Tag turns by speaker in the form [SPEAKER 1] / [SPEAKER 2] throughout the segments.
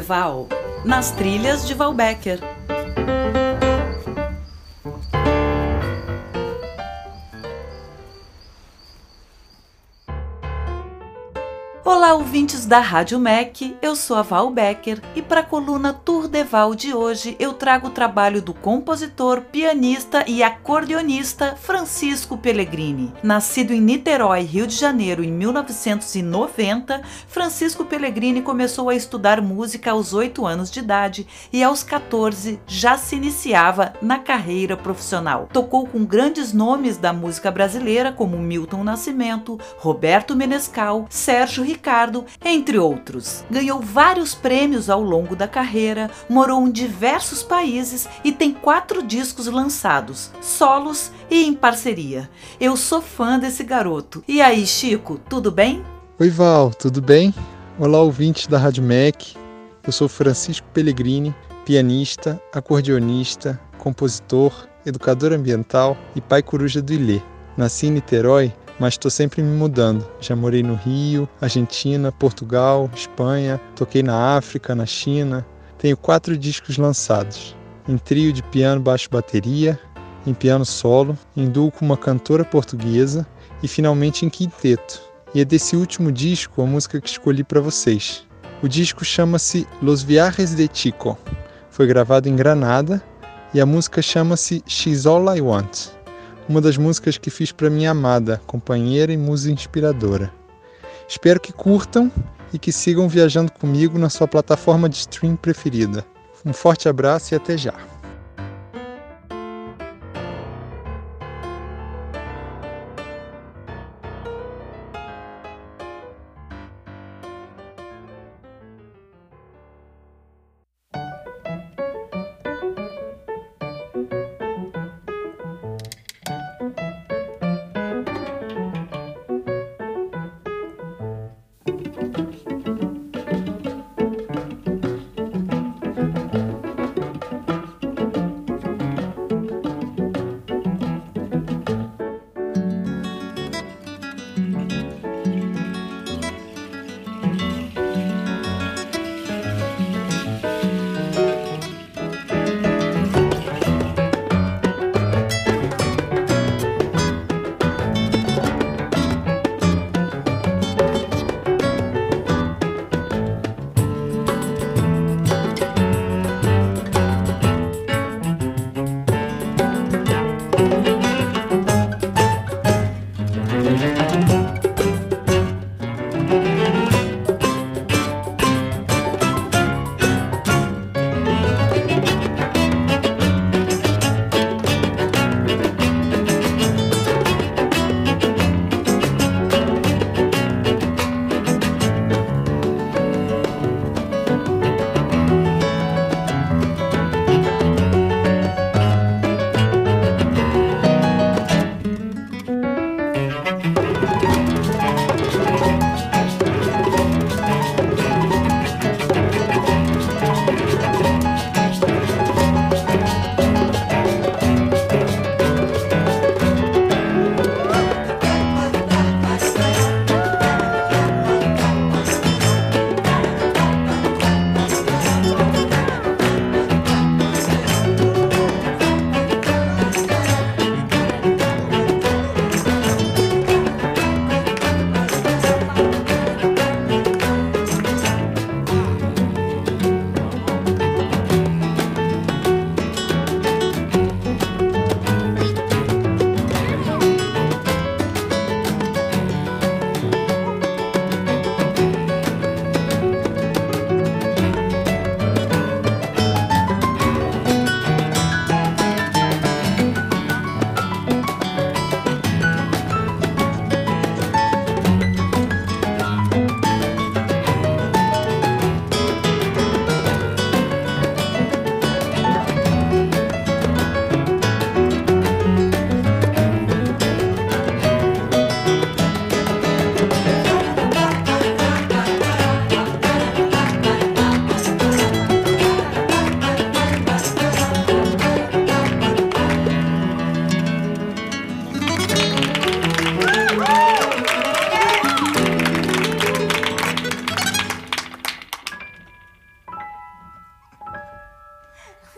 [SPEAKER 1] Val, nas trilhas de Valbecker. Olá, ouvintes da Rádio MEC, eu sou a Val Becker e para a coluna Tour de Val de hoje eu trago o trabalho do compositor, pianista e acordeonista Francisco Pellegrini. Nascido em Niterói, Rio de Janeiro, em 1990, Francisco Pellegrini começou a estudar música aos 8 anos de idade e aos 14 já se iniciava na carreira profissional. Tocou com grandes nomes da música brasileira como Milton Nascimento, Roberto Menescal, Sérgio Ricardo Ricardo, entre outros. Ganhou vários prêmios ao longo da carreira, morou em diversos países e tem quatro discos lançados, solos e em parceria. Eu sou fã desse garoto. E aí, Chico, tudo bem?
[SPEAKER 2] Oi, Val, tudo bem? Olá, ouvintes da Rádio MEC. Eu sou Francisco Pellegrini, pianista, acordeonista, compositor, educador ambiental e pai coruja do Ilê. Nasci em Niterói mas estou sempre me mudando. Já morei no Rio, Argentina, Portugal, Espanha, toquei na África, na China. Tenho quatro discos lançados: em trio de piano, baixo, bateria, em piano solo, em duo com uma cantora portuguesa e finalmente em quinteto. E é desse último disco a música que escolhi para vocês. O disco chama-se Los Viajes de Chico. Foi gravado em Granada e a música chama-se She's All I Want uma das músicas que fiz para minha amada, companheira e musa inspiradora. Espero que curtam e que sigam viajando comigo na sua plataforma de stream preferida. Um forte abraço e até já!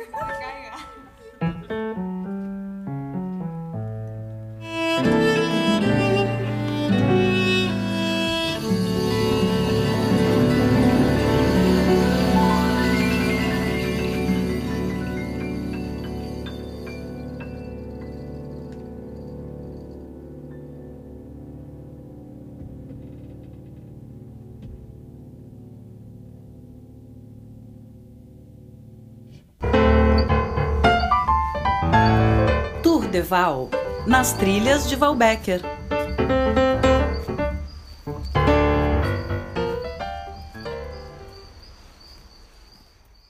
[SPEAKER 1] 有点感染 Deval, nas trilhas de Valbecker.